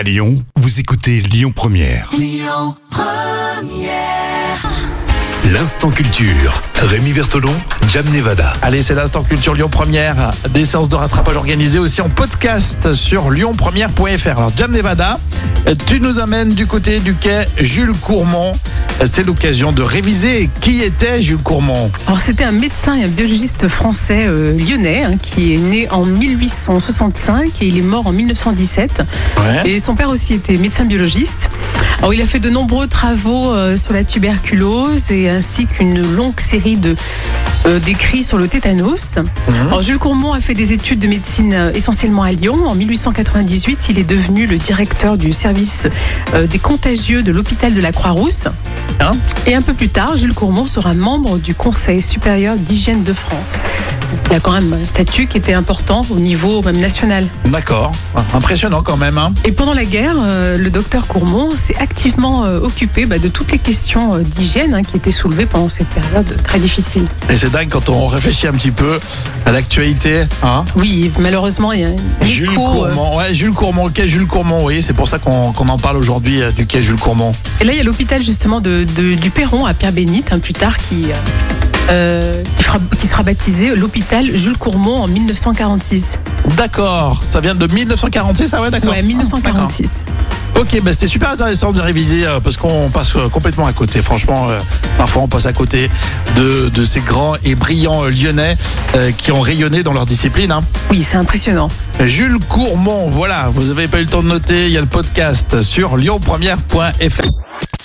À Lyon, vous écoutez Lyon Première. L'instant culture. Rémi Bertolon, Jam Nevada. Allez, c'est l'instant culture Lyon Première. Des séances de rattrapage organisées aussi en podcast sur lyonpremière.fr. Alors, Jam Nevada, tu nous amènes du côté du quai Jules Courmont. C'est l'occasion de réviser qui était Jules Courmont. Alors c'était un médecin et un biologiste français euh, lyonnais hein, qui est né en 1865 et il est mort en 1917. Ouais. Et son père aussi était médecin biologiste. Alors il a fait de nombreux travaux euh, sur la tuberculose et ainsi qu'une longue série de euh, d'écrits sur le tétanos. Alors Jules Courmont a fait des études de médecine essentiellement à Lyon. En 1898, il est devenu le directeur du service euh, des contagieux de l'hôpital de la Croix-Rousse. Hein Et un peu plus tard, Jules Courmont sera membre du Conseil supérieur d'hygiène de France. Il a quand même un statut qui était important au niveau même national. D'accord. Impressionnant quand même. Hein. Et pendant la guerre, euh, le docteur Courmont s'est activement euh, occupé bah, de toutes les questions euh, d'hygiène hein, qui étaient soulevées pendant cette période très difficile. Et c'est dingue quand on réfléchit un petit peu à l'actualité. Hein. Oui, malheureusement, il y a Jules écho, Courmont, ouais, Jules Courmont, le quai Jules Courmont, oui, c'est pour ça qu'on en parle aujourd'hui du quai Jules Courmont. Et là, il y a l'hôpital justement de, de- du Perron à Pierre-Bénite, plus tard, qui, euh, qui, fera- qui sera baptisé l'hôpital Jules Courmont en 1946. D'accord, ça vient de 1946, ça ouais, d'accord. Ouais, 1946. Ok, bah c'était super intéressant de réviser euh, parce qu'on passe euh, complètement à côté. Franchement, euh, parfois on passe à côté de, de ces grands et brillants lyonnais qui ont rayonné dans leur discipline. hein. Oui, c'est impressionnant. Jules Courmont, voilà, vous n'avez pas eu le temps de noter, il y a le podcast sur lyonpremière.fr.